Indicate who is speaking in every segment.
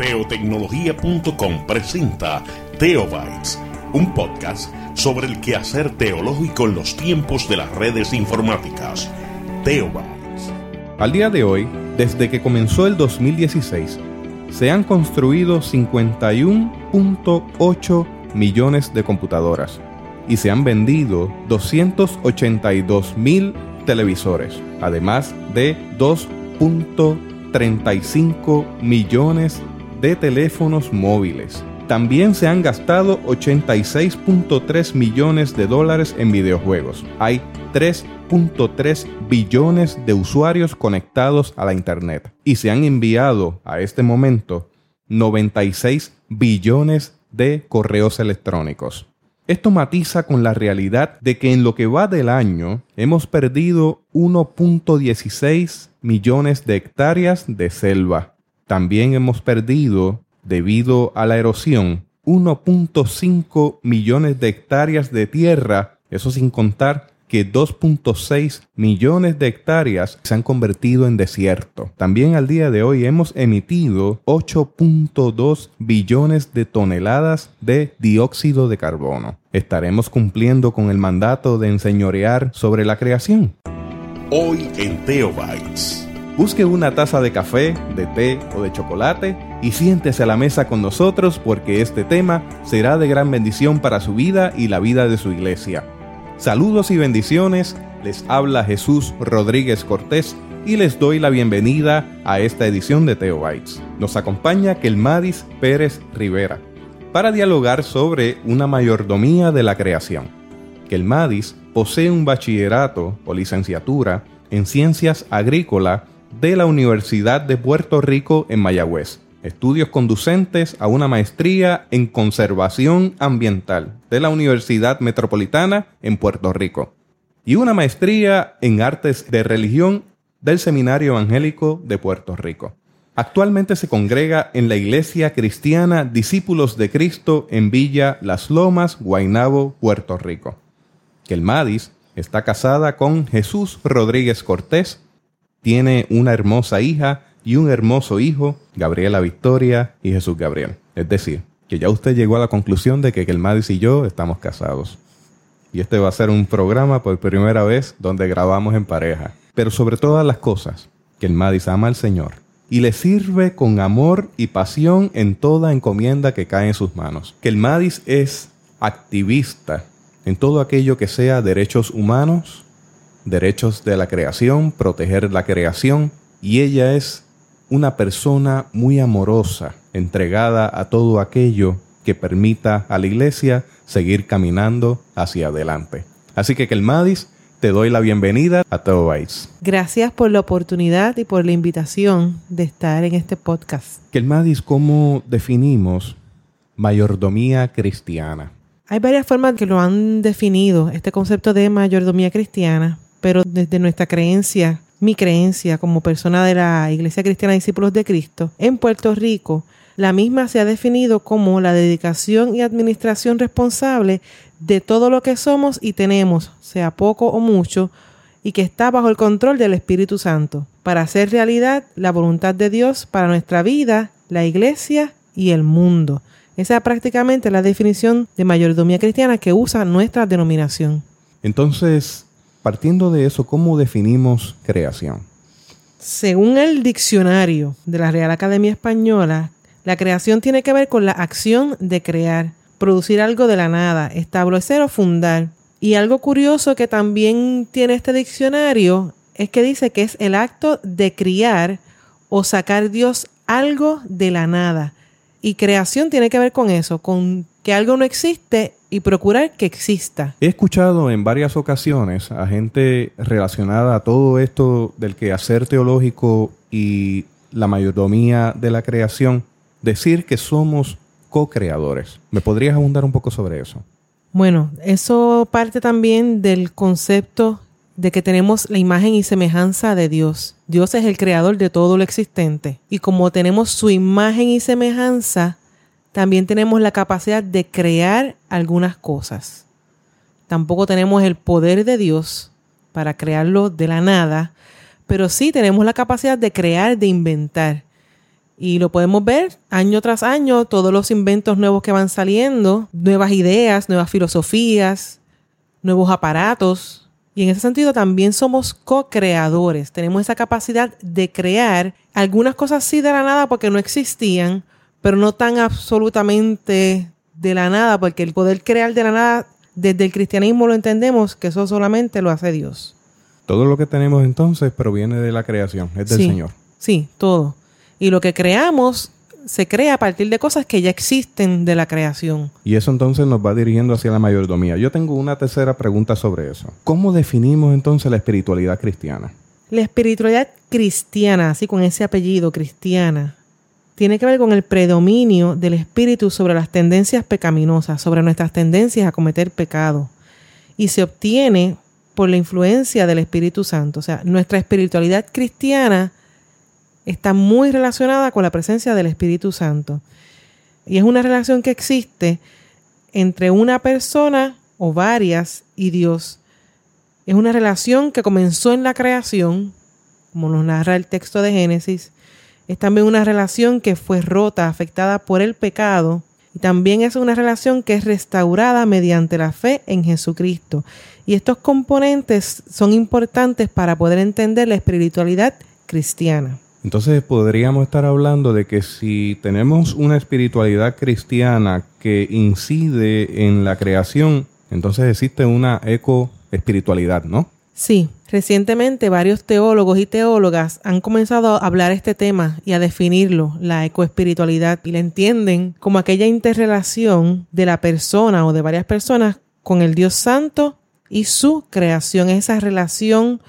Speaker 1: Teotecnología.com presenta Teobytes, un podcast sobre el quehacer teológico en los tiempos de las redes informáticas. Teobytes.
Speaker 2: Al día de hoy, desde que comenzó el 2016, se han construido 51.8 millones de computadoras y se han vendido 282 mil televisores, además de 2.35 millones de teléfonos móviles. También se han gastado 86.3 millones de dólares en videojuegos. Hay 3.3 billones de usuarios conectados a la Internet. Y se han enviado a este momento 96 billones de correos electrónicos. Esto matiza con la realidad de que en lo que va del año hemos perdido 1.16 millones de hectáreas de selva. También hemos perdido, debido a la erosión, 1.5 millones de hectáreas de tierra, eso sin contar que 2.6 millones de hectáreas se han convertido en desierto. También al día de hoy hemos emitido 8.2 billones de toneladas de dióxido de carbono. ¿Estaremos cumpliendo con el mandato de enseñorear sobre la creación?
Speaker 1: Hoy en Teobytes.
Speaker 2: Busque una taza de café, de té o de chocolate y siéntese a la mesa con nosotros porque este tema será de gran bendición para su vida y la vida de su iglesia. Saludos y bendiciones, les habla Jesús Rodríguez Cortés y les doy la bienvenida a esta edición de Teobytes. Nos acompaña Kelmadis Pérez Rivera para dialogar sobre una mayordomía de la creación. Kelmadis posee un bachillerato o licenciatura en ciencias agrícolas de la Universidad de Puerto Rico en Mayagüez estudios conducentes a una maestría en conservación ambiental de la Universidad Metropolitana en Puerto Rico y una maestría en artes de religión del Seminario Evangélico de Puerto Rico. Actualmente se congrega en la Iglesia Cristiana Discípulos de Cristo en Villa Las Lomas, Guaynabo, Puerto Rico. Kelmadis está casada con Jesús Rodríguez Cortés, tiene una hermosa hija y un hermoso hijo, Gabriela Victoria y Jesús Gabriel. Es decir, que ya usted llegó a la conclusión de que el Madis y yo estamos casados. Y este va a ser un programa por primera vez donde grabamos en pareja. Pero sobre todas las cosas, el Madis ama al Señor y le sirve con amor y pasión en toda encomienda que cae en sus manos. Que el Madis es activista en todo aquello que sea derechos humanos, derechos de la creación, proteger la creación, y ella es una persona muy amorosa, entregada a todo aquello que permita a la iglesia seguir caminando hacia adelante. Así que, Kelmadis, te doy la bienvenida a Teobytes.
Speaker 3: Gracias por la oportunidad y por la invitación de estar en este podcast.
Speaker 2: Kelmadis, ¿cómo definimos mayordomía cristiana?
Speaker 3: Hay varias formas que lo han definido, este concepto de mayordomía cristiana, pero desde nuestra creencia mi creencia como persona de la Iglesia Cristiana Discípulos de Cristo en Puerto Rico, la misma se ha definido como la dedicación y administración responsable de todo lo que somos y tenemos, sea poco o mucho, y que está bajo el control del Espíritu Santo, para hacer realidad la voluntad de Dios para nuestra vida, la iglesia y el mundo. Esa es prácticamente la definición de mayordomía cristiana que usa nuestra denominación.
Speaker 2: Entonces, Partiendo de eso, ¿cómo definimos creación?
Speaker 3: Según el diccionario de la Real Academia Española, la creación tiene que ver con la acción de crear, producir algo de la nada, establecer o fundar. Y algo curioso que también tiene este diccionario es que dice que es el acto de criar o sacar Dios algo de la nada. Y creación tiene que ver con eso, con que algo no existe y procurar que exista.
Speaker 2: He escuchado en varias ocasiones a gente relacionada a todo esto del quehacer teológico y la mayordomía de la creación decir que somos co-creadores. ¿Me podrías abundar un poco sobre eso?
Speaker 3: Bueno, eso parte también del concepto de que tenemos la imagen y semejanza de Dios. Dios es el creador de todo lo existente. Y como tenemos su imagen y semejanza, también tenemos la capacidad de crear algunas cosas. Tampoco tenemos el poder de Dios para crearlo de la nada, pero sí tenemos la capacidad de crear, de inventar. Y lo podemos ver año tras año, todos los inventos nuevos que van saliendo, nuevas ideas, nuevas filosofías, nuevos aparatos. Y en ese sentido también somos co-creadores. Tenemos esa capacidad de crear algunas cosas sí de la nada porque no existían, pero no tan absolutamente de la nada, porque el poder crear de la nada desde el cristianismo lo entendemos que eso solamente lo hace Dios.
Speaker 2: Todo lo que tenemos entonces proviene de la creación, es del Señor.
Speaker 3: Sí, todo. Y lo que creamos se crea a partir de cosas que ya existen de la creación.
Speaker 2: Y eso entonces nos va dirigiendo hacia la mayordomía. Yo tengo una tercera pregunta sobre eso. ¿Cómo definimos entonces la espiritualidad cristiana?
Speaker 3: La espiritualidad cristiana, así con ese apellido cristiana, tiene que ver con el predominio del espíritu sobre las tendencias pecaminosas, sobre nuestras tendencias a cometer pecado. Y se obtiene por la influencia del Espíritu Santo. O sea, nuestra espiritualidad cristiana está muy relacionada con la presencia del Espíritu Santo. Y es una relación que existe entre una persona o varias y Dios. Es una relación que comenzó en la creación, como nos narra el texto de Génesis, es también una relación que fue rota, afectada por el pecado, y también es una relación que es restaurada mediante la fe en Jesucristo. Y estos componentes son importantes para poder entender la espiritualidad cristiana.
Speaker 2: Entonces podríamos estar hablando de que si tenemos una espiritualidad cristiana que incide en la creación, entonces existe una eco espiritualidad, ¿no?
Speaker 3: Sí, recientemente varios teólogos y teólogas han comenzado a hablar este tema y a definirlo, la ecoespiritualidad, y la entienden como aquella interrelación de la persona o de varias personas con el Dios Santo y su creación, esa relación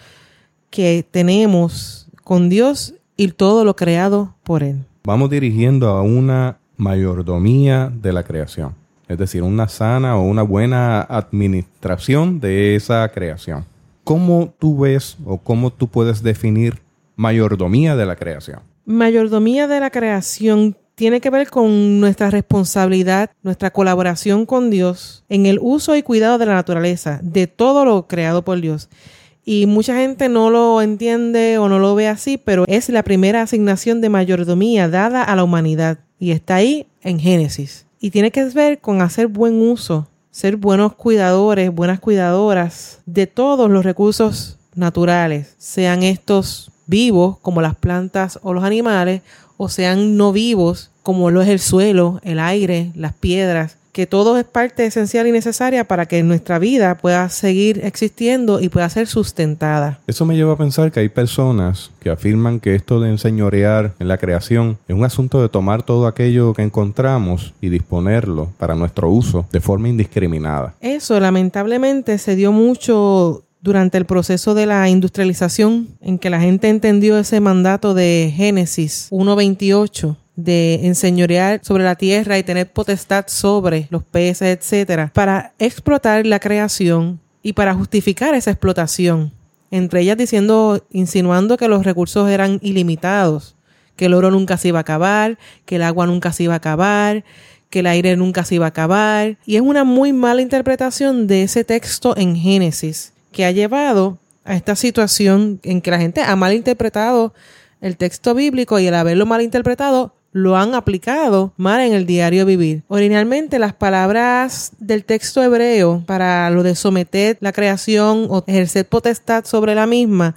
Speaker 3: que tenemos con Dios y todo lo creado por Él.
Speaker 2: Vamos dirigiendo a una mayordomía de la creación, es decir, una sana o una buena administración de esa creación. ¿Cómo tú ves o cómo tú puedes definir mayordomía de la creación?
Speaker 3: Mayordomía de la creación tiene que ver con nuestra responsabilidad, nuestra colaboración con Dios en el uso y cuidado de la naturaleza, de todo lo creado por Dios. Y mucha gente no lo entiende o no lo ve así, pero es la primera asignación de mayordomía dada a la humanidad y está ahí en Génesis. Y tiene que ver con hacer buen uso ser buenos cuidadores, buenas cuidadoras de todos los recursos naturales, sean estos vivos como las plantas o los animales, o sean no vivos como lo es el suelo, el aire, las piedras, que todo es parte esencial y necesaria para que nuestra vida pueda seguir existiendo y pueda ser sustentada.
Speaker 2: Eso me lleva a pensar que hay personas que afirman que esto de enseñorear en la creación es un asunto de tomar todo aquello que encontramos y disponerlo para nuestro uso de forma indiscriminada.
Speaker 3: Eso lamentablemente se dio mucho durante el proceso de la industrialización en que la gente entendió ese mandato de Génesis 1.28 de enseñorear sobre la tierra y tener potestad sobre los peces, etcétera, para explotar la creación y para justificar esa explotación. Entre ellas diciendo, insinuando que los recursos eran ilimitados, que el oro nunca se iba a acabar, que el agua nunca se iba a acabar, que el aire nunca se iba a acabar. Y es una muy mala interpretación de ese texto en Génesis, que ha llevado a esta situación en que la gente ha malinterpretado el texto bíblico y al haberlo malinterpretado lo han aplicado mal en el diario vivir. Originalmente las palabras del texto hebreo para lo de someter la creación o ejercer potestad sobre la misma,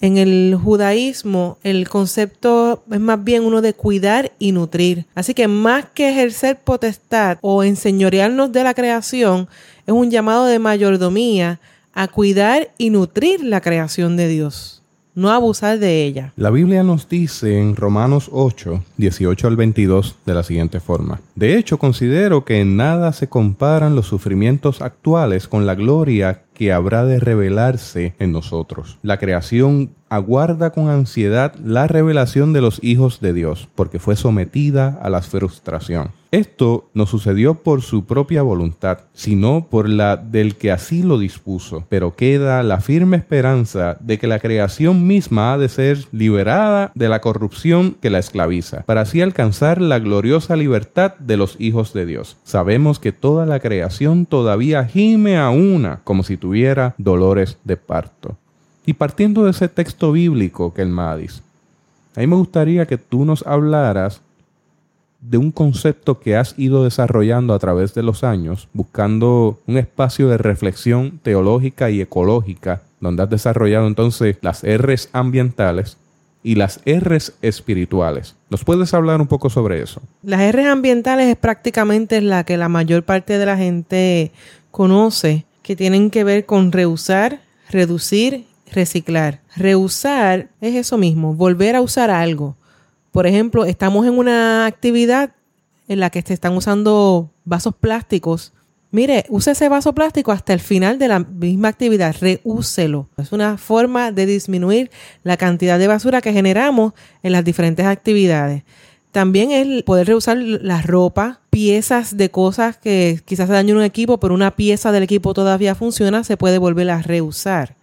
Speaker 3: en el judaísmo el concepto es más bien uno de cuidar y nutrir. Así que más que ejercer potestad o enseñorearnos de la creación, es un llamado de mayordomía a cuidar y nutrir la creación de Dios no abusar de ella.
Speaker 2: La Biblia nos dice en Romanos 8, 18 al 22 de la siguiente forma. De hecho, considero que en nada se comparan los sufrimientos actuales con la gloria que habrá de revelarse en nosotros. La creación aguarda con ansiedad la revelación de los hijos de Dios, porque fue sometida a la frustración. Esto no sucedió por su propia voluntad, sino por la del que así lo dispuso, pero queda la firme esperanza de que la creación misma ha de ser liberada de la corrupción que la esclaviza, para así alcanzar la gloriosa libertad de los hijos de Dios. Sabemos que toda la creación todavía gime a una, como si tuviera dolores de parto. Y partiendo de ese texto bíblico que el Madis, A mí me gustaría que tú nos hablaras de un concepto que has ido desarrollando a través de los años, buscando un espacio de reflexión teológica y ecológica, donde has desarrollado entonces las R's ambientales y las R's espirituales. ¿Nos puedes hablar un poco sobre eso?
Speaker 3: Las R's ambientales es prácticamente la que la mayor parte de la gente conoce, que tienen que ver con reusar, reducir, reciclar. Reusar es eso mismo, volver a usar algo. Por ejemplo, estamos en una actividad en la que se están usando vasos plásticos. Mire, use ese vaso plástico hasta el final de la misma actividad, reúselo. Es una forma de disminuir la cantidad de basura que generamos en las diferentes actividades. También es poder reusar la ropa, piezas de cosas que quizás se un equipo, pero una pieza del equipo todavía funciona, se puede volver a reusar.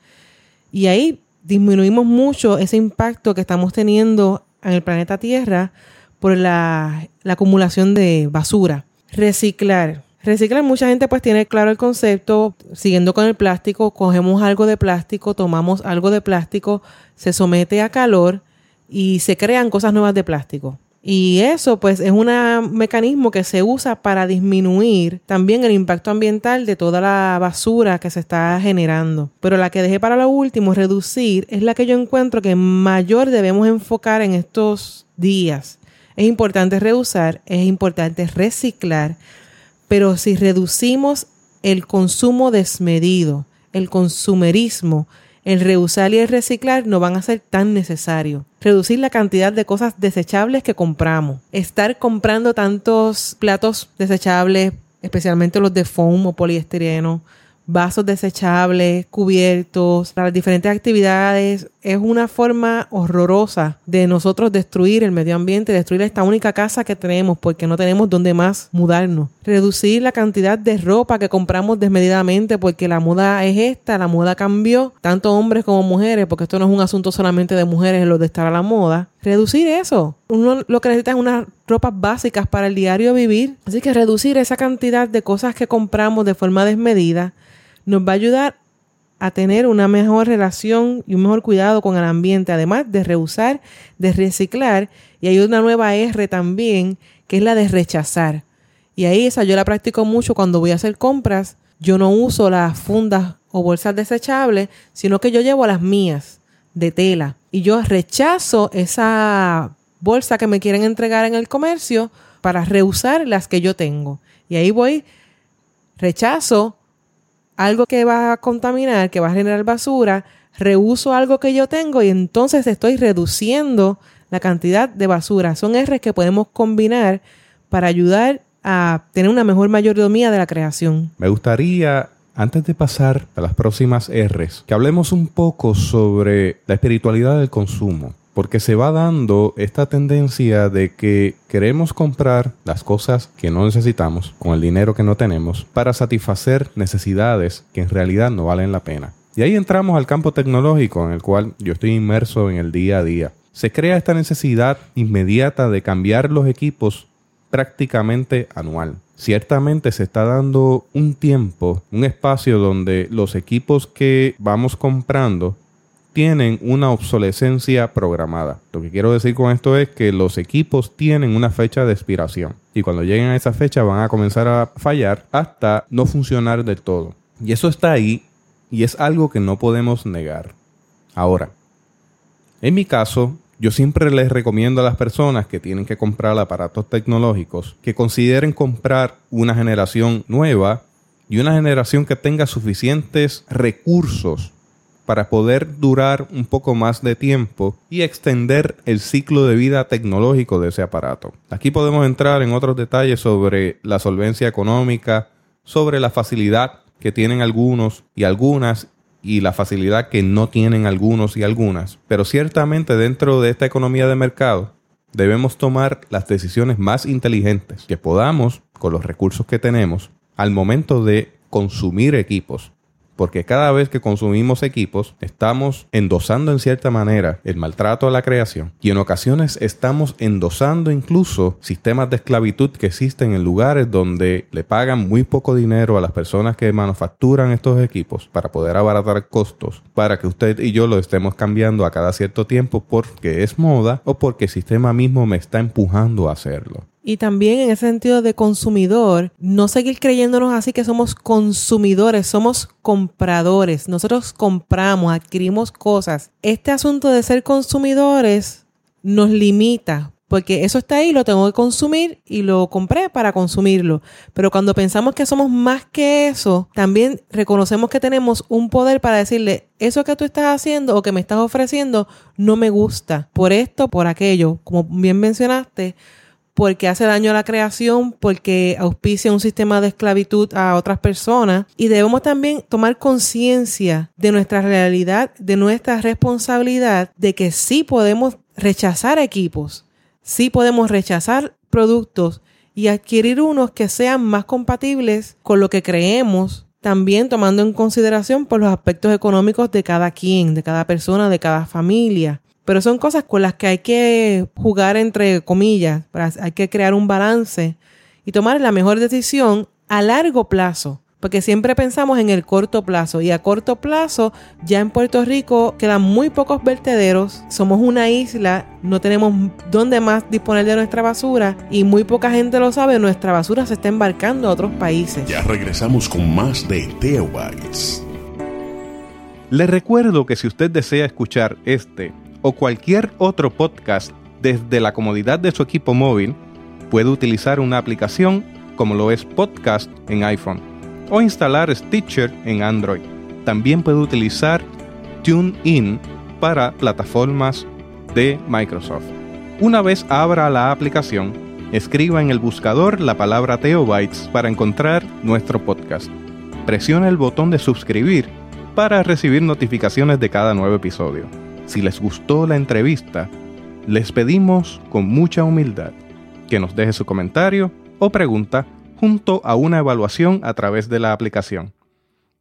Speaker 3: Y ahí disminuimos mucho ese impacto que estamos teniendo en el planeta Tierra por la, acumulación de basura. Reciclar. Reciclar, mucha gente pues tiene claro el concepto, siguiendo con el plástico, cogemos algo de plástico, tomamos algo de plástico, se somete a calor y se crean cosas nuevas de plástico. Y eso pues es un mecanismo que se usa para disminuir también el impacto ambiental de toda la basura que se está generando. Pero la que dejé para lo último, reducir, es la que yo encuentro que mayor debemos enfocar en estos días. Es importante reusar, es importante reciclar, pero si reducimos el consumo desmedido, el consumerismo, el reusar y el reciclar no van a ser tan necesarios. Reducir la cantidad de cosas desechables que compramos. Estar comprando tantos platos desechables, especialmente los de foam o poliestireno, vasos desechables, cubiertos, para las diferentes actividades. Es una forma horrorosa de nosotros destruir el medio ambiente, destruir esta única casa que tenemos porque no tenemos donde más mudarnos. Reducir la cantidad de ropa que compramos desmedidamente porque la moda es esta, la moda cambió, tanto hombres como mujeres, porque esto no es un asunto solamente de mujeres lo de estar a la moda. Reducir eso. Uno lo que necesita es unas ropas básicas para el diario vivir. Así que reducir esa cantidad de cosas que compramos de forma desmedida nos va a ayudar a tener una mejor relación y un mejor cuidado con el ambiente, además de reusar, de reciclar. Y hay una nueva R también, que es la de rechazar. Y ahí esa yo la practico mucho cuando voy a hacer compras. Yo no uso las fundas o bolsas desechables, sino que yo llevo las mías de tela. Y yo rechazo esa bolsa que me quieren entregar en el comercio para reusar las que yo tengo. Y ahí voy, rechazo algo que va a contaminar, que va a generar basura, reuso algo que yo tengo y entonces estoy reduciendo la cantidad de basura. Son R's que podemos combinar para ayudar a tener una mejor mayordomía de la creación.
Speaker 2: Me gustaría, antes de pasar a las próximas R's, que hablemos un poco sobre la espiritualidad del consumo porque se va dando esta tendencia de que queremos comprar las cosas que no necesitamos con el dinero que no tenemos para satisfacer necesidades que en realidad no valen la pena. Y ahí entramos al campo tecnológico en el cual yo estoy inmerso en el día a día. Se crea esta necesidad inmediata de cambiar los equipos prácticamente anual. Ciertamente se está dando un tiempo, un espacio donde los equipos que vamos comprando tienen una obsolescencia programada. Lo que quiero decir con esto es que los equipos tienen una fecha de expiración y cuando lleguen a esa fecha van a comenzar a fallar hasta no funcionar del todo. Y eso está ahí y es algo que no podemos negar. Ahora, en mi caso, yo siempre les recomiendo a las personas que tienen que comprar aparatos tecnológicos que consideren comprar una generación nueva y una generación que tenga suficientes recursos para poder durar un poco más de tiempo y extender el ciclo de vida tecnológico de ese aparato. Aquí podemos entrar en otros detalles sobre la solvencia económica, sobre la facilidad que tienen algunos y algunas y la facilidad que no tienen algunos y algunas. Pero ciertamente dentro de esta economía de mercado debemos tomar las decisiones más inteligentes que podamos con los recursos que tenemos al momento de consumir equipos porque cada vez que consumimos equipos estamos endosando en cierta manera el maltrato a la creación y en ocasiones estamos endosando incluso sistemas de esclavitud que existen en lugares donde le pagan muy poco dinero a las personas que manufacturan estos equipos para poder abaratar costos para que usted y yo lo estemos cambiando a cada cierto tiempo porque es moda o porque el sistema mismo me está empujando a hacerlo.
Speaker 3: Y también en ese sentido de consumidor, no seguir creyéndonos así que somos consumidores, somos compradores. Nosotros compramos, adquirimos cosas. Este asunto de ser consumidores nos limita porque eso está ahí, lo tengo que consumir y lo compré para consumirlo. Pero cuando pensamos que somos más que eso, también reconocemos que tenemos un poder para decirle, eso que tú estás haciendo o que me estás ofreciendo no me gusta, por esto, por aquello, como bien mencionaste porque hace daño a la creación, porque auspicia un sistema de esclavitud a otras personas y debemos también tomar conciencia de nuestra realidad, de nuestra responsabilidad, de que sí podemos rechazar equipos, sí podemos rechazar productos y adquirir unos que sean más compatibles con lo que creemos, también tomando en consideración por los aspectos económicos de cada quien, de cada persona, de cada familia. Pero son cosas con las que hay que jugar entre comillas, hay que crear un balance y tomar la mejor decisión a largo plazo. Porque siempre pensamos en el corto plazo y a corto plazo ya en Puerto Rico quedan muy pocos vertederos, somos una isla, no tenemos dónde más disponer de nuestra basura y muy poca gente lo sabe, nuestra basura se está embarcando a otros países.
Speaker 1: Ya regresamos con más de Teo
Speaker 2: Les recuerdo que si usted desea escuchar este o cualquier otro podcast desde la comodidad de su equipo móvil, puede utilizar una aplicación como lo es Podcast en iPhone o instalar Stitcher en Android. También puede utilizar TuneIn para plataformas de Microsoft. Una vez abra la aplicación, escriba en el buscador la palabra Teobytes para encontrar nuestro podcast. Presione el botón de suscribir para recibir notificaciones de cada nuevo episodio. Si les gustó la entrevista, les pedimos con mucha humildad que nos deje su comentario o pregunta junto a una evaluación a través de la aplicación.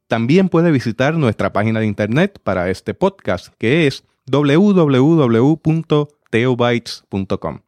Speaker 2: También puede visitar nuestra página de internet para este podcast que es www.teobytes.com.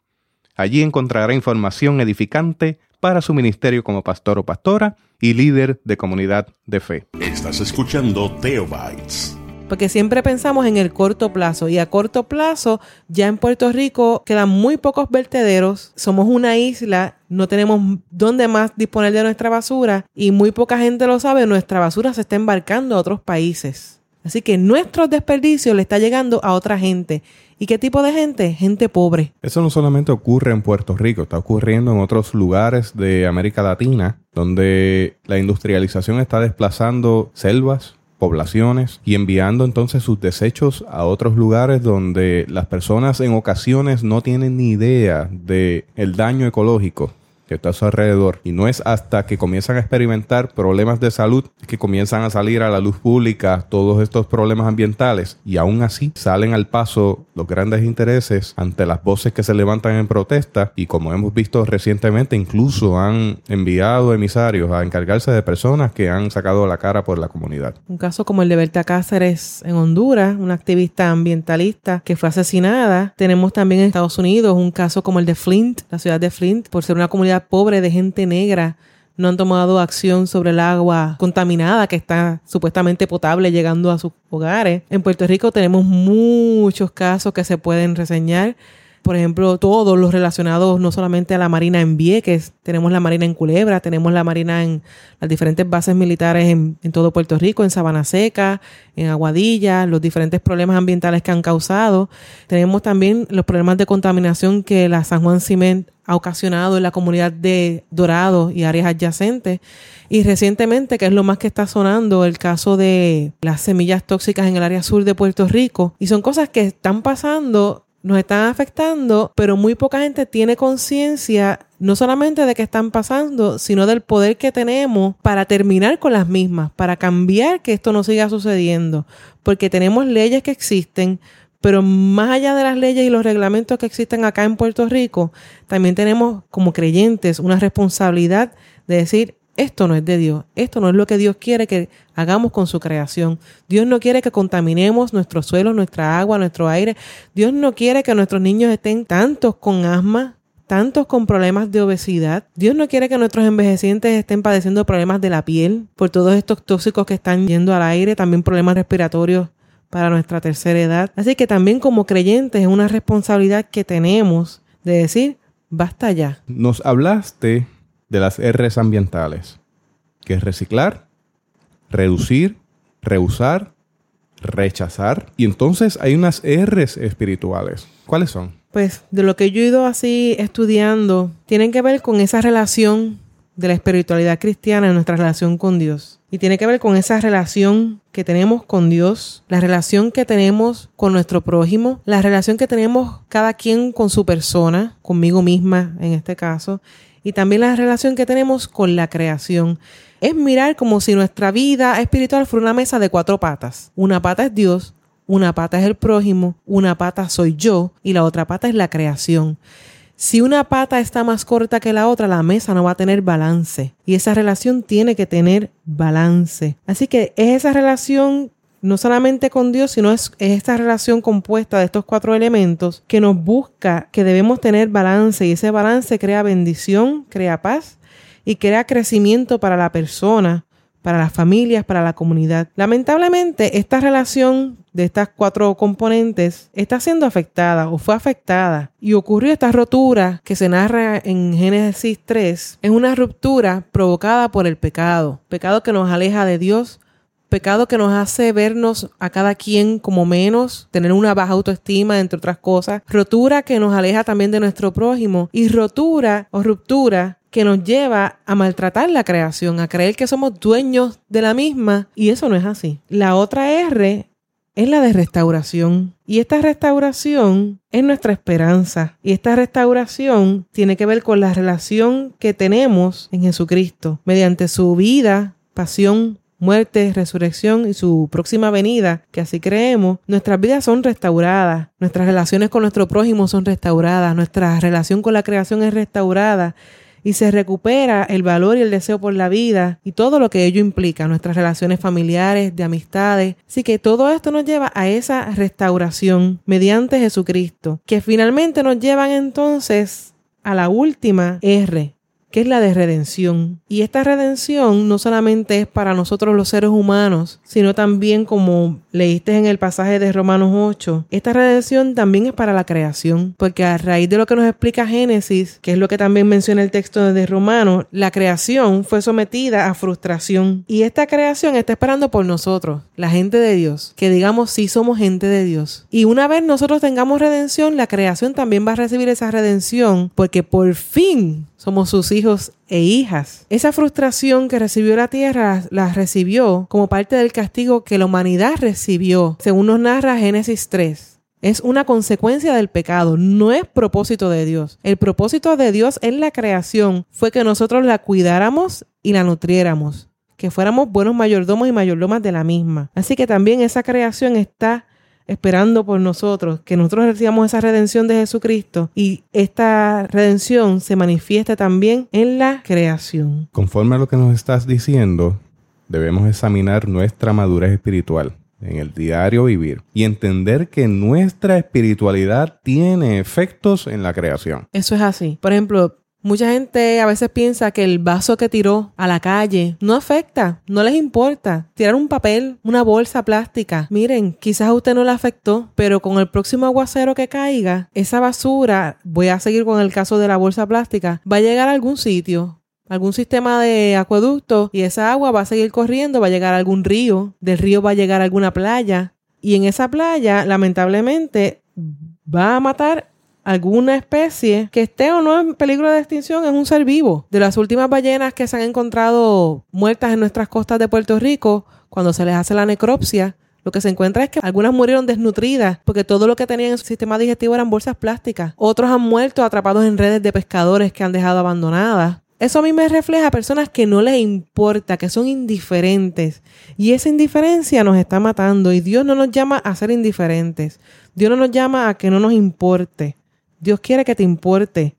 Speaker 2: Allí encontrará información edificante para su ministerio como pastor o pastora y líder de comunidad de fe.
Speaker 1: Estás escuchando Teobytes
Speaker 3: porque siempre pensamos en el corto plazo y a corto plazo ya en Puerto Rico quedan muy pocos vertederos, somos una isla, no tenemos dónde más disponer de nuestra basura y muy poca gente lo sabe, nuestra basura se está embarcando a otros países. Así que nuestro desperdicio le está llegando a otra gente. ¿Y qué tipo de gente? Gente pobre.
Speaker 2: Eso no solamente ocurre en Puerto Rico, está ocurriendo en otros lugares de América Latina, donde la industrialización está desplazando selvas, poblaciones y enviando entonces sus desechos a otros lugares donde las personas en ocasiones no tienen ni idea de el daño ecológico que está a su alrededor. Y no es hasta que comienzan a experimentar problemas de salud que comienzan a salir a la luz pública todos estos problemas ambientales. Y aún así salen al paso los grandes intereses ante las voces que se levantan en protesta. Y como hemos visto recientemente, incluso han enviado emisarios a encargarse de personas que han sacado la cara por la comunidad.
Speaker 3: Un caso como el de Berta Cáceres en Honduras, una activista ambientalista que fue asesinada. Tenemos también en Estados Unidos un caso como el de Flint, la ciudad de Flint, por ser una comunidad pobre de gente negra no han tomado acción sobre el agua contaminada que está supuestamente potable llegando a sus hogares. En Puerto Rico tenemos muchos casos que se pueden reseñar por ejemplo, todos los relacionados no solamente a la Marina en Vieques, tenemos la Marina en Culebra, tenemos la Marina en las diferentes bases militares en, todo Puerto Rico, en Sabana Seca, en Aguadilla, los diferentes problemas ambientales que han causado. Tenemos también los problemas de contaminación que la San Juan Ciment ha ocasionado en la comunidad de Dorado y áreas adyacentes. Y recientemente, que es lo más que está sonando, el caso de las semillas tóxicas en el área sur de Puerto Rico. Y son cosas que están pasando nos están afectando, pero muy poca gente tiene conciencia no solamente de que están pasando, sino del poder que tenemos para terminar con las mismas, para cambiar que esto no siga sucediendo, porque tenemos leyes que existen, pero más allá de las leyes y los reglamentos que existen acá en Puerto Rico, también tenemos como creyentes una responsabilidad de decir, esto no es de Dios, esto no es lo que Dios quiere que hagamos con su creación. Dios no quiere que contaminemos nuestro suelo, nuestra agua, nuestro aire. Dios no quiere que nuestros niños estén tantos con asma, tantos con problemas de obesidad. Dios no quiere que nuestros envejecientes estén padeciendo problemas de la piel por todos estos tóxicos que están yendo al aire, también problemas respiratorios para nuestra tercera edad. Así que también como creyentes es una responsabilidad que tenemos de decir, basta ya.
Speaker 2: Nos hablaste de las R's ambientales, que es reciclar, reducir, reusar, rechazar. Y entonces hay unas R's espirituales. ¿Cuáles son?
Speaker 3: Pues de lo que yo he ido así estudiando, tienen que ver con esa relación de la espiritualidad cristiana en nuestra relación con Dios. Y tiene que ver con esa relación que tenemos con Dios, la relación que tenemos con nuestro prójimo, la relación que tenemos cada quien con su persona, conmigo misma en este caso, y también la relación que tenemos con la creación. Es mirar como si nuestra vida espiritual fuera una mesa de cuatro patas. Una pata es Dios, una pata es el prójimo, una pata soy yo y la otra pata es la creación. Si una pata está más corta que la otra, la mesa no va a tener balance. Y esa relación tiene que tener balance. Así que es esa relación no solamente con Dios, sino es, esta relación compuesta de estos cuatro elementos que nos busca que debemos tener balance y ese balance crea bendición, crea paz y crea crecimiento para la persona, para las familias, para la comunidad. Lamentablemente, esta relación de estas cuatro componentes está siendo afectada o fue afectada y ocurrió esta rotura que se narra en Génesis 3. Es una ruptura provocada por el pecado, pecado que nos aleja de Dios, pecado que nos hace vernos a cada quien como menos, tener una baja autoestima, entre otras cosas, rotura que nos aleja también de nuestro prójimo y rotura o ruptura que nos lleva a maltratar la creación, a creer que somos dueños de la misma y eso no es así. La otra R es la de restauración. Y esta restauración es nuestra esperanza. Y esta restauración tiene que ver con la relación que tenemos en Jesucristo, mediante su vida, pasión, muerte, resurrección y su próxima venida, que así creemos, nuestras vidas son restauradas, nuestras relaciones con nuestro prójimo son restauradas, nuestra relación con la creación es restaurada y se recupera el valor y el deseo por la vida y todo lo que ello implica, nuestras relaciones familiares, de amistades. Así que todo esto nos lleva a esa restauración mediante Jesucristo, que finalmente nos llevan entonces a la última R, que es la de redención. Y esta redención no solamente es para nosotros los seres humanos, sino también como leíste en el pasaje de Romanos 8, esta redención también es para la creación, porque a raíz de lo que nos explica Génesis, que es lo que también menciona el texto de Romanos, la creación fue sometida a frustración y esta creación está esperando por nosotros, la gente de Dios, que digamos sí somos gente de Dios. Y una vez nosotros tengamos redención, la creación también va a recibir esa redención, porque por fin somos sus hijos e hijas. Esa frustración que recibió la tierra la recibió como parte del castigo que la humanidad recibió, según nos narra Génesis 3. Es una consecuencia del pecado, no es propósito de Dios. El propósito de Dios en la creación fue que nosotros la cuidáramos y la nutriéramos, que fuéramos buenos mayordomos y mayordomas de la misma. Así que también esa creación está esperando por nosotros, que nosotros recibamos esa redención de Jesucristo y esta redención se manifiesta también en la creación.
Speaker 2: Conforme a lo que nos estás diciendo, debemos examinar nuestra madurez espiritual en el diario vivir y entender que nuestra espiritualidad tiene efectos en la creación.
Speaker 3: Eso es así. Por ejemplo, Mucha gente a veces piensa que el vaso que tiró a la calle no afecta, no les importa. Tirar un papel, una bolsa plástica. Miren, quizás a usted no le afectó, pero con el próximo aguacero que caiga, esa basura, voy a seguir con el caso de la bolsa plástica, va a llegar a algún sitio, algún sistema de acueducto y esa agua va a seguir corriendo, va a llegar a algún río, del río va a llegar a alguna playa y en esa playa lamentablemente va a matar alguna especie que esté o no en peligro de extinción es un ser vivo. De las últimas ballenas que se han encontrado muertas en nuestras costas de Puerto Rico, cuando se les hace la necropsia, lo que se encuentra es que algunas murieron desnutridas porque todo lo que tenían en su sistema digestivo eran bolsas plásticas. Otros han muerto atrapados en redes de pescadores que han dejado abandonadas. Eso a mí me refleja a personas que no les importa, que son indiferentes. Y esa indiferencia nos está matando. Y Dios no nos llama a ser indiferentes. Dios no nos llama a que no nos importe. Dios quiere que te importe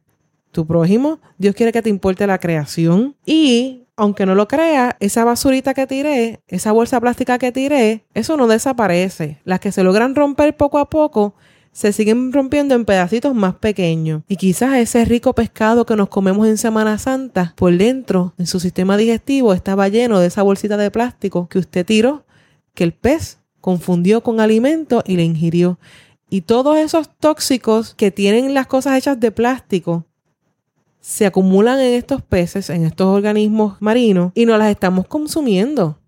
Speaker 3: tu prójimo, Dios quiere que te importe la creación y aunque no lo crea, esa basurita que tiré, esa bolsa plástica que tiré, eso no desaparece. Las que se logran romper poco a poco se siguen rompiendo en pedacitos más pequeños. Y quizás ese rico pescado que nos comemos en Semana Santa, por dentro, en su sistema digestivo, estaba lleno de esa bolsita de plástico que usted tiró, que el pez confundió con alimento y le ingirió. Y todos esos tóxicos que tienen las cosas hechas de plástico se acumulan en estos peces, en estos organismos marinos, y no las estamos consumiendo.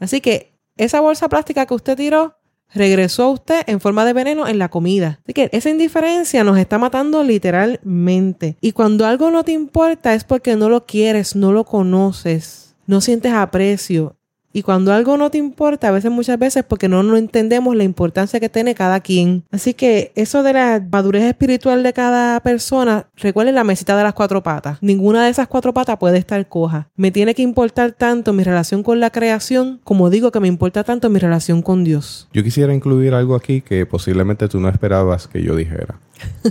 Speaker 3: Así que esa bolsa plástica que usted tiró regresó a usted en forma de veneno en la comida. Así que esa indiferencia nos está matando literalmente. Y cuando algo no te importa es porque no lo quieres, no lo conoces, no sientes aprecio. Y cuando algo no te importa, a veces, muchas veces, porque no, no entendemos la importancia que tiene cada quien. Así que eso de la madurez espiritual de cada persona, recuerden la mesita de las cuatro patas. Ninguna de esas cuatro patas puede estar coja. Me tiene que importar tanto mi relación con la creación, como digo que me importa tanto mi relación con Dios.
Speaker 2: Yo quisiera incluir algo aquí que posiblemente tú no esperabas que yo dijera.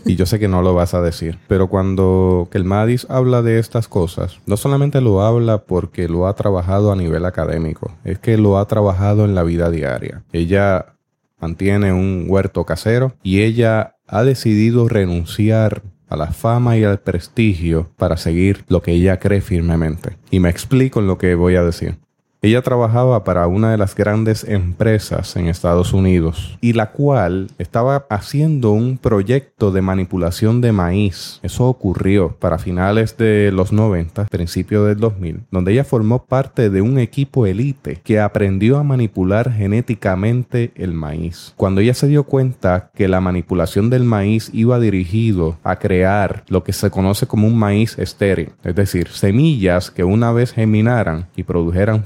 Speaker 2: y yo sé que no lo vas a decir. Pero cuando Kelmadis habla de estas cosas, no solamente lo habla porque lo ha trabajado a nivel académico, es que lo ha trabajado en la vida diaria. Ella mantiene un huerto casero y ella ha decidido renunciar a la fama y al prestigio para seguir lo que ella cree firmemente. Y me explico en lo que voy a decir. Ella trabajaba para una de las grandes empresas en Estados Unidos y la cual estaba haciendo un proyecto de manipulación de maíz. Eso ocurrió para finales de los 90, principios del 2000, donde ella formó parte de un equipo elite que aprendió a manipular genéticamente el maíz. Cuando ella se dio cuenta que la manipulación del maíz iba dirigido a crear lo que se conoce como un maíz estéril, es decir, semillas que una vez geminaran y produjeran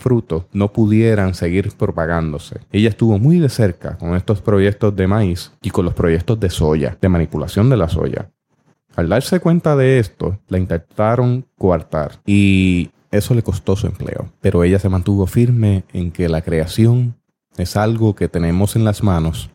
Speaker 2: no pudieran seguir propagándose. Ella estuvo muy de cerca con estos proyectos de maíz y con los proyectos de soya, de manipulación de la soya. Al darse cuenta de esto, la intentaron coartar y eso le costó su empleo. Pero ella se mantuvo firme en que la creación es algo que tenemos en las manos,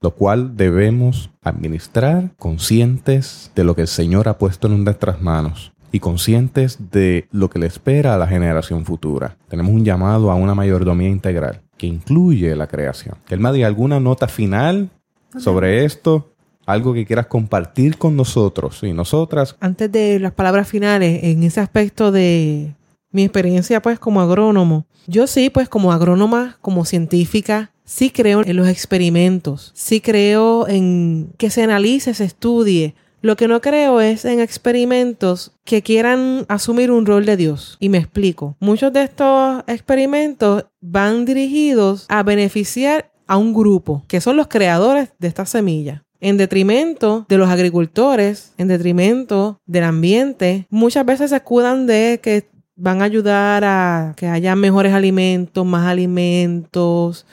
Speaker 2: lo cual debemos administrar conscientes de lo que el Señor ha puesto en nuestras manos y conscientes de lo que le espera a la generación futura. Tenemos un llamado a una mayordomía integral que incluye la creación. Elma, ¿alguna nota final sobre esto? Algo que quieras compartir con nosotros y nosotras.
Speaker 3: Antes de las palabras finales, en ese aspecto de mi experiencia pues como agrónomo, yo sí pues como agrónoma, como científica, sí creo en los experimentos, sí creo en que se analice, se estudie, lo que no creo es en experimentos que quieran asumir un rol de Dios. Y me explico. Muchos de estos experimentos van dirigidos a beneficiar a un grupo, que son los creadores de esta semilla en detrimento de los agricultores, en detrimento del ambiente. Muchas veces se escudan de que van a ayudar a que haya mejores alimentos, más alimentos,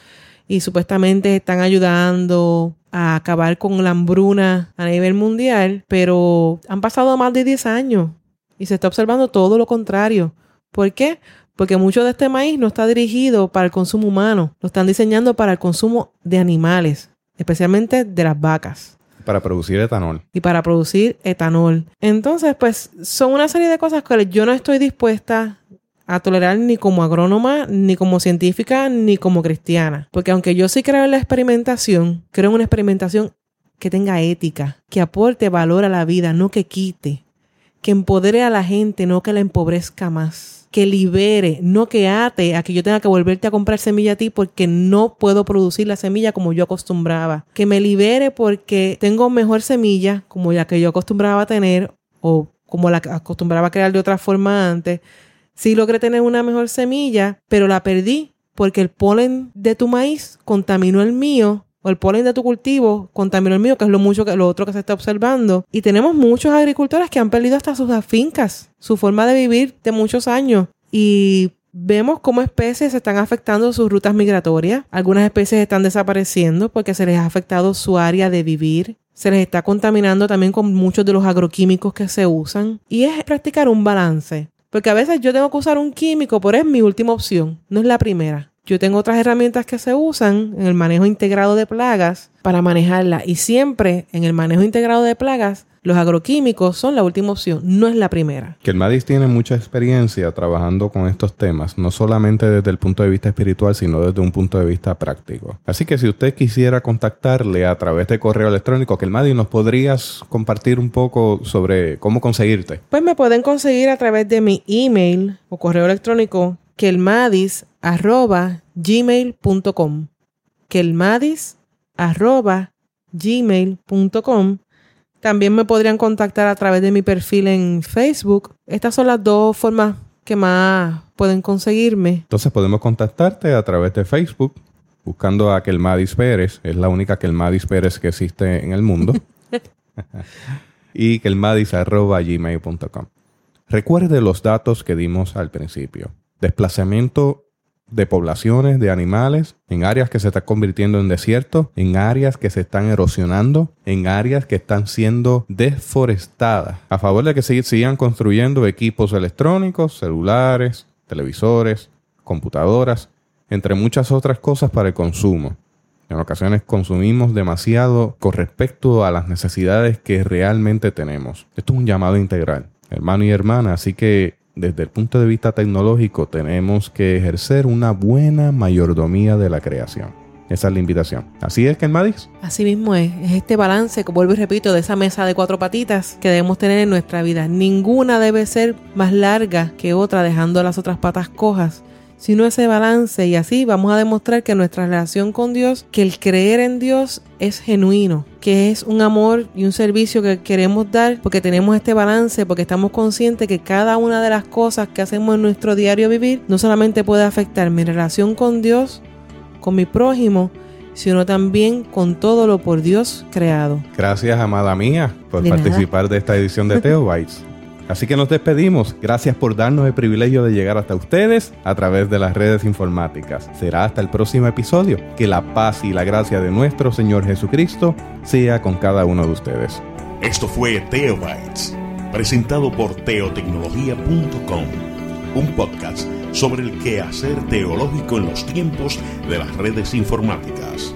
Speaker 3: y supuestamente están ayudando a acabar con la hambruna a nivel mundial, pero han pasado más de 10 años y se está observando todo lo contrario. ¿Por qué? Porque mucho de este maíz no está dirigido para el consumo humano, lo están diseñando para el consumo de animales, especialmente de las vacas.
Speaker 2: Para producir etanol.
Speaker 3: Y para producir etanol. Entonces, pues son una serie de cosas que yo no estoy dispuesta a tolerar ni como agrónoma, ni como científica, ni como cristiana. Porque aunque yo sí creo en la experimentación, creo en una experimentación que tenga ética, que aporte valor a la vida, no que quite, que empodere a la gente, no que la empobrezca más, que libere, no que ate a que yo tenga que volverte a comprar semilla a ti porque no puedo producir la semilla como yo acostumbraba, que me libere porque tengo mejor semilla como la que yo acostumbraba a tener o como la acostumbraba a crear de otra forma antes, Sí logré tener una mejor semilla, pero la perdí porque el polen de tu maíz contaminó el mío o el polen de tu cultivo contaminó el mío, que es lo mucho que lo otro que se está observando. Y tenemos muchos agricultores que han perdido hasta sus fincas, su forma de vivir de muchos años. Y vemos cómo especies están afectando sus rutas migratorias. Algunas especies están desapareciendo porque se les ha afectado su área de vivir. Se les está contaminando también con muchos de los agroquímicos que se usan. Y es practicar un balance. Porque a veces yo tengo que usar un químico, pero es mi última opción, no es la primera. Yo tengo otras herramientas que se usan en el manejo integrado de plagas para manejarla. Y siempre en el manejo integrado de plagas, los agroquímicos son la última opción, no es la primera.
Speaker 2: Que el Madis tiene mucha experiencia trabajando con estos temas, no solamente desde el punto de vista espiritual, sino desde un punto de vista práctico. Así que si usted quisiera contactarle a través de correo electrónico, que el Madis nos podrías compartir un poco sobre cómo conseguirte.
Speaker 3: Pues me pueden conseguir a través de mi email o correo electrónico que el madis arroba gmail.com que el madis arroba gmail.com también me podrían contactar a través de mi perfil en Facebook. Estas son las dos formas que más pueden conseguirme.
Speaker 2: Entonces podemos contactarte a través de Facebook buscando a Kelmadis Pérez. Es la única Kelmadis Pérez que existe en el mundo. y kelmadis.gmail.com. Recuerde los datos que dimos al principio. Desplazamiento de poblaciones de animales en áreas que se están convirtiendo en desiertos, en áreas que se están erosionando, en áreas que están siendo deforestadas, a favor de que sigan construyendo equipos electrónicos, celulares, televisores, computadoras, entre muchas otras cosas para el consumo. En ocasiones consumimos demasiado con respecto a las necesidades que realmente tenemos. Esto es un llamado integral, hermano y hermana, así que desde el punto de vista tecnológico tenemos que ejercer una buena mayordomía de la creación. Esa es la invitación. ¿Así es, Ken Madis?
Speaker 3: Así mismo es. Es este balance, como vuelvo y repito, de esa mesa de cuatro patitas que debemos tener en nuestra vida. Ninguna debe ser más larga que otra, dejando las otras patas cojas sino ese balance y así vamos a demostrar que nuestra relación con Dios, que el creer en Dios es genuino, que es un amor y un servicio que queremos dar porque tenemos este balance, porque estamos conscientes que cada una de las cosas que hacemos en nuestro diario vivir no solamente puede afectar mi relación con Dios, con mi prójimo, sino también con todo lo por Dios creado.
Speaker 2: Gracias, amada mía, por participar de esta edición de Teobytes. Así que nos despedimos. Gracias por darnos el privilegio de llegar hasta ustedes a través de las redes informáticas. Será hasta el próximo episodio. Que la paz y la gracia de nuestro Señor Jesucristo sea con cada uno de ustedes.
Speaker 1: Esto fue Teobytes, presentado por teotecnología.com, un podcast sobre el quehacer teológico en los tiempos de las redes informáticas.